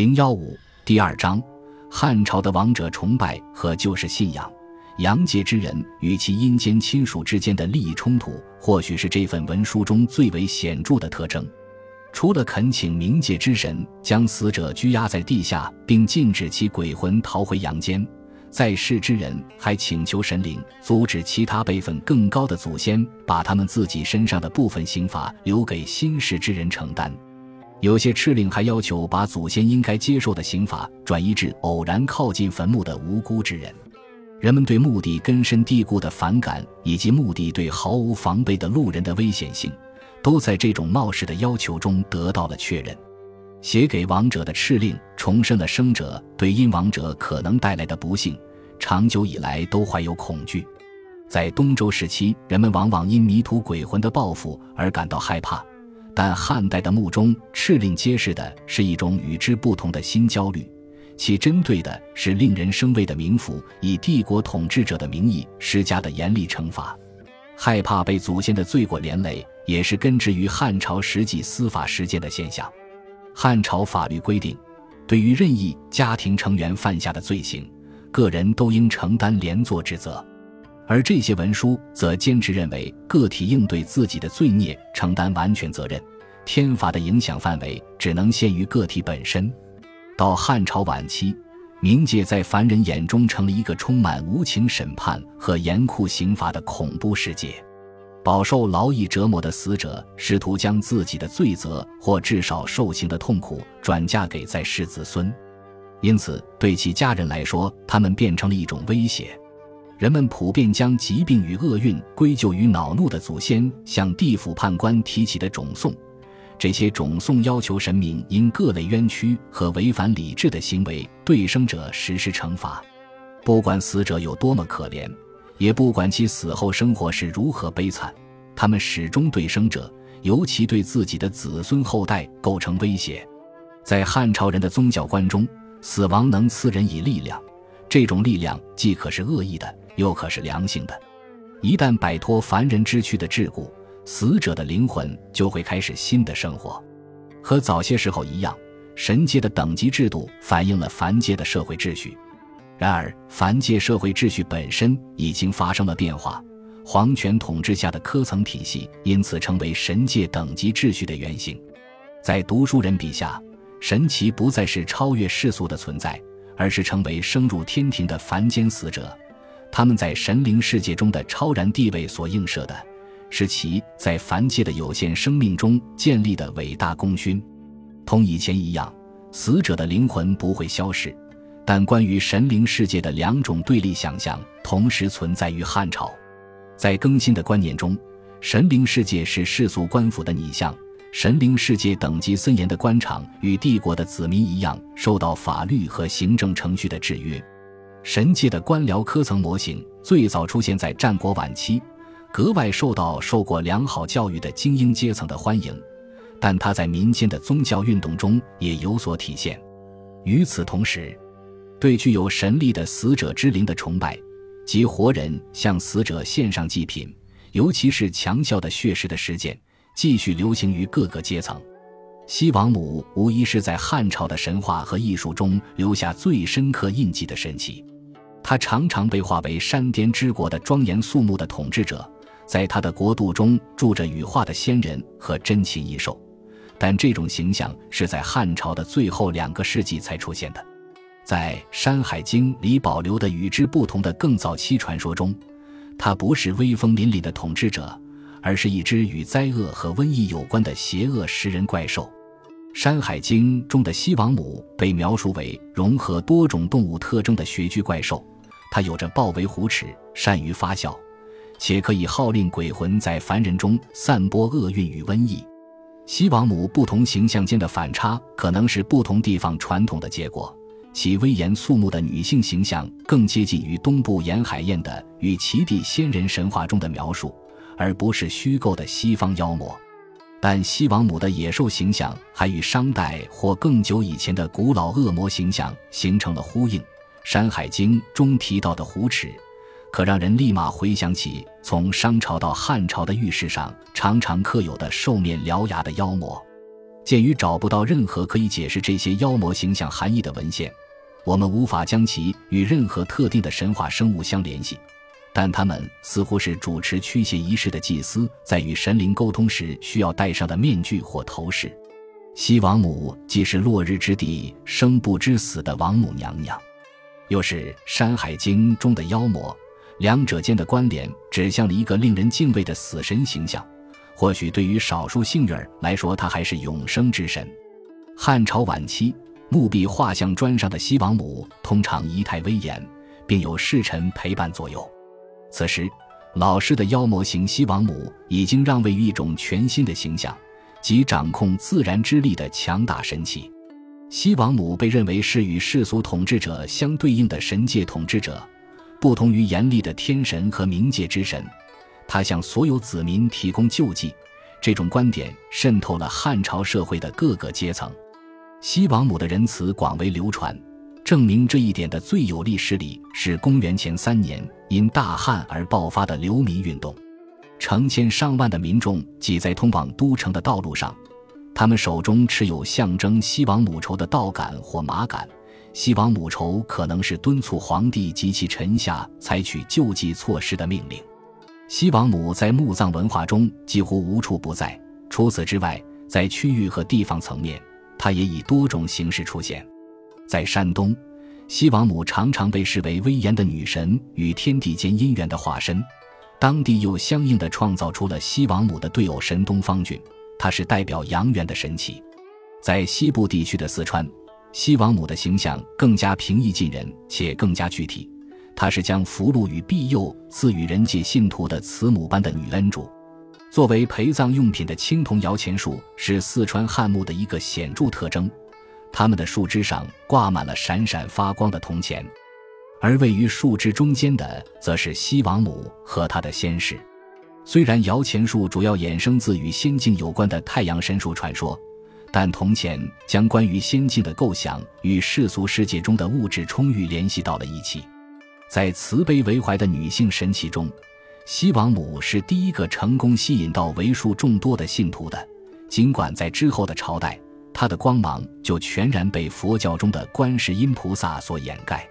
零幺五第二章：汉朝的王者崇拜和旧世信仰。阳界之人与其阴间亲属之间的利益冲突，或许是这份文书中最为显著的特征。除了恳请冥界之神将死者拘押在地下，并禁止其鬼魂逃回阳间，在世之人还请求神灵阻止其他辈分更高的祖先把他们自己身上的部分刑罚留给新世之人承担。有些敕令还要求把祖先应该接受的刑罚转移至偶然靠近坟墓的无辜之人。人们对墓地根深蒂固的反感，以及墓地对毫无防备的路人的危险性，都在这种冒失的要求中得到了确认。写给亡者的敕令重申了生者对因亡者可能带来的不幸，长久以来都怀有恐惧。在东周时期，人们往往因迷途鬼魂的报复而感到害怕。但汉代的墓中敕令揭示的是一种与之不同的新焦虑，其针对的是令人生畏的冥府，以帝国统治者的名义施加的严厉惩罚。害怕被祖先的罪过连累，也是根植于汉朝实际司法实践的现象。汉朝法律规定，对于任意家庭成员犯下的罪行，个人都应承担连坐之责。而这些文书则坚持认为，个体应对自己的罪孽承担完全责任，天罚的影响范围只能限于个体本身。到汉朝晚期，冥界在凡人眼中成了一个充满无情审判和严酷刑罚的恐怖世界。饱受劳役折磨的死者试图将自己的罪责或至少受刑的痛苦转嫁给在世子孙，因此对其家人来说，他们变成了一种威胁。人们普遍将疾病与厄运归咎于恼怒的祖先向地府判官提起的种讼，这些种讼要求神明因各类冤屈和违反理智的行为对生者实施惩罚。不管死者有多么可怜，也不管其死后生活是如何悲惨，他们始终对生者，尤其对自己的子孙后代构成威胁。在汉朝人的宗教观中，死亡能赐人以力量，这种力量既可是恶意的。又可是良性的，一旦摆脱凡人之躯的桎梏，死者的灵魂就会开始新的生活。和早些时候一样，神界的等级制度反映了凡界的社会秩序。然而，凡界社会秩序本身已经发生了变化，皇权统治下的科层体系因此成为神界等级秩序的原型。在读书人笔下，神奇不再是超越世俗的存在，而是成为升入天庭的凡间死者。他们在神灵世界中的超然地位所映射的，是其在凡界的有限生命中建立的伟大功勋。同以前一样，死者的灵魂不会消逝，但关于神灵世界的两种对立想象同时存在于汉朝。在更新的观念中，神灵世界是世俗官府的拟像，神灵世界等级森严的官场与帝国的子民一样，受到法律和行政程序的制约。神界的官僚科层模型最早出现在战国晚期，格外受到受过良好教育的精英阶层的欢迎，但他在民间的宗教运动中也有所体现。与此同时，对具有神力的死者之灵的崇拜，及活人向死者献上祭品，尤其是强效的血食的实践，继续流行于各个阶层。西王母无疑是在汉朝的神话和艺术中留下最深刻印记的神奇。她常常被化为山巅之国的庄严肃穆的统治者，在他的国度中住着羽化的仙人和珍禽异兽，但这种形象是在汉朝的最后两个世纪才出现的。在《山海经》里保留的与之不同的更早期传说中，他不是威风凛凛的统治者，而是一只与灾厄和瘟疫有关的邪恶食人怪兽。《山海经》中的西王母被描述为融合多种动物特征的穴居怪兽，它有着豹尾虎齿，善于发笑，且可以号令鬼魂在凡人中散播厄运与瘟疫。西王母不同形象间的反差，可能是不同地方传统的结果。其威严肃穆的女性形象更接近于东部沿海燕的与齐地仙人神话中的描述，而不是虚构的西方妖魔。但西王母的野兽形象还与商代或更久以前的古老恶魔形象形成了呼应。《山海经》中提到的虎齿，可让人立马回想起从商朝到汉朝的玉石上常常刻有的兽面獠牙的妖魔。鉴于找不到任何可以解释这些妖魔形象含义的文献，我们无法将其与任何特定的神话生物相联系。但他们似乎是主持驱邪仪式的祭司在与神灵沟通时需要戴上的面具或头饰。西王母既是落日之地生不知死的王母娘娘，又是《山海经》中的妖魔，两者间的关联指向了一个令人敬畏的死神形象。或许对于少数幸运儿来说，他还是永生之神。汉朝晚期，墓壁画像砖上的西王母通常仪态威严，并有侍臣陪伴左右。此时，老式的妖魔型西王母已经让位于一种全新的形象，即掌控自然之力的强大神器。西王母被认为是与世俗统治者相对应的神界统治者，不同于严厉的天神和冥界之神。他向所有子民提供救济，这种观点渗透了汉朝社会的各个阶层。西王母的仁慈广为流传，证明这一点的最有力实例是公元前三年因大旱而爆发的流民运动。成千上万的民众挤在通往都城的道路上，他们手中持有象征西王母仇的稻杆或麻杆。西王母仇可能是敦促皇帝及其臣下采取救济措施的命令。西王母在墓葬文化中几乎无处不在。除此之外，在区域和地方层面，它也以多种形式出现。在山东，西王母常常被视为威严的女神与天地间姻缘的化身，当地又相应的创造出了西王母的对偶神东方俊，它是代表阳元的神奇。在西部地区的四川，西王母的形象更加平易近人，且更加具体。她是将福禄与庇佑赐予人界信徒的慈母般的女恩主。作为陪葬用品的青铜摇钱树是四川汉墓的一个显著特征，它们的树枝上挂满了闪闪发光的铜钱，而位于树枝中间的则是西王母和她的仙士。虽然摇钱树主要衍生自与仙境有关的太阳神树传说，但铜钱将关于仙境的构想与世俗世界中的物质充裕联系到了一起。在慈悲为怀的女性神奇中，西王母是第一个成功吸引到为数众多的信徒的。尽管在之后的朝代，她的光芒就全然被佛教中的观世音菩萨所掩盖。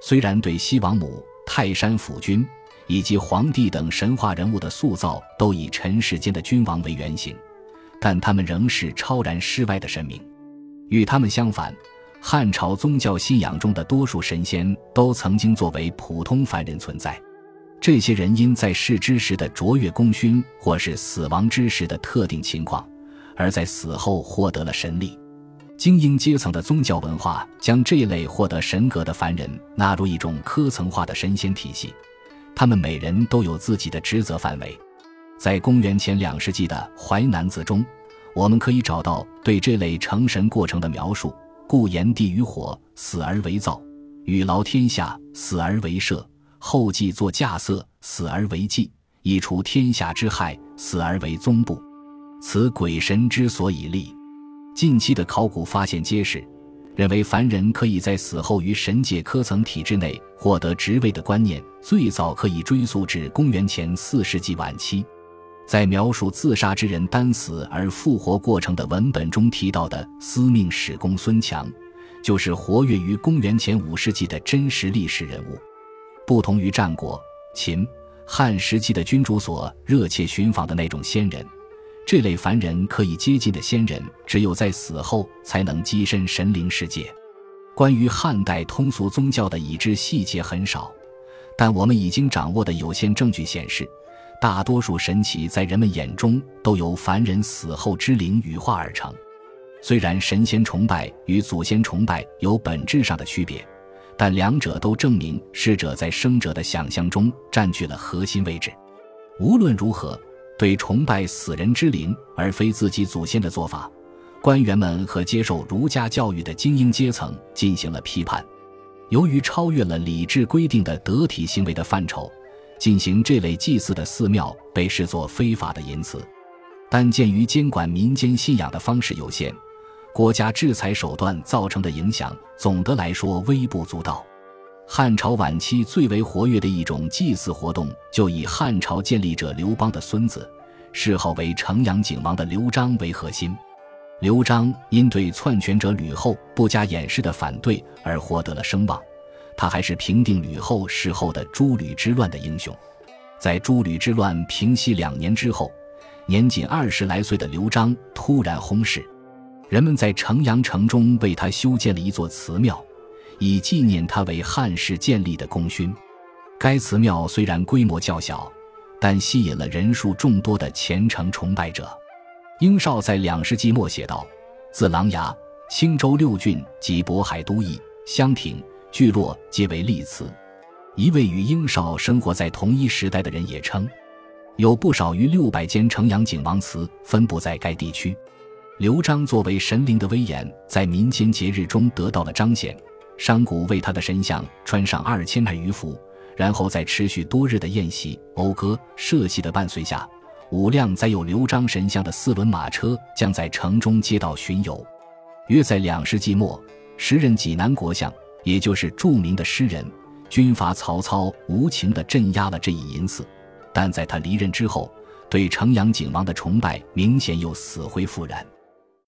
虽然对西王母、泰山府君以及皇帝等神话人物的塑造都以尘世间的君王为原型，但他们仍是超然世外的神明。与他们相反。汉朝宗教信仰中的多数神仙都曾经作为普通凡人存在，这些人因在世之时的卓越功勋，或是死亡之时的特定情况，而在死后获得了神力。精英阶层的宗教文化将这类获得神格的凡人纳入一种科层化的神仙体系，他们每人都有自己的职责范围。在公元前两世纪的《淮南子》中，我们可以找到对这类成神过程的描述。故炎帝于火，死而为灶；禹劳天下，死而为社；后稷作稼穑，死而为祭；以除天下之害，死而为宗部。此鬼神之所以立。近期的考古发现揭示，认为凡人可以在死后于神界科层体制内获得职位的观念，最早可以追溯至公元前四世纪晚期。在描述自杀之人单死而复活过程的文本中提到的司命史公孙强，就是活跃于公元前五世纪的真实历史人物。不同于战国、秦、汉时期的君主所热切寻访的那种仙人，这类凡人可以接近的仙人，只有在死后才能跻身神灵世界。关于汉代通俗宗教的已知细节很少，但我们已经掌握的有限证据显示。大多数神奇在人们眼中都由凡人死后之灵羽化而成。虽然神仙崇拜与祖先崇拜有本质上的区别，但两者都证明逝者在生者的想象中占据了核心位置。无论如何，对崇拜死人之灵而非自己祖先的做法，官员们和接受儒家教育的精英阶层进行了批判。由于超越了礼制规定的得体行为的范畴。进行这类祭祀的寺庙被视作非法的淫祠，但鉴于监管民间信仰的方式有限，国家制裁手段造成的影响总的来说微不足道。汉朝晚期最为活跃的一种祭祀活动，就以汉朝建立者刘邦的孙子，谥号为城阳景王的刘璋为核心。刘璋因对篡权者吕后不加掩饰的反对而获得了声望，他还是平定吕后事后的诸吕之乱的英雄。在诸吕之乱平息两年之后，年仅二十来岁的刘璋突然薨逝，人们在城阳城中为他修建了一座祠庙，以纪念他为汉室建立的功勋。该祠庙虽然规模较小，但吸引了人数众多的虔诚崇拜者。英绍在两世纪末写道：“自琅琊、青州六郡及渤海都邑、襄亭、聚落，皆为立祠。”一位与英少生活在同一时代的人也称，有不少于六百间城阳景王祠分布在该地区。刘璋作为神灵的威严，在民间节日中得到了彰显。商贾为他的神像穿上二千太余服。然后在持续多日的宴席、讴歌、社戏的伴随下，五辆载有刘璋神像的四轮马车将在城中街道巡游。约在两世纪末，时任济南国相，也就是著名的诗人、军阀曹操，无情地镇压了这一淫祀。但在他离任之后，对城阳景王的崇拜明显又死灰复燃。